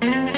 Mm-hmm.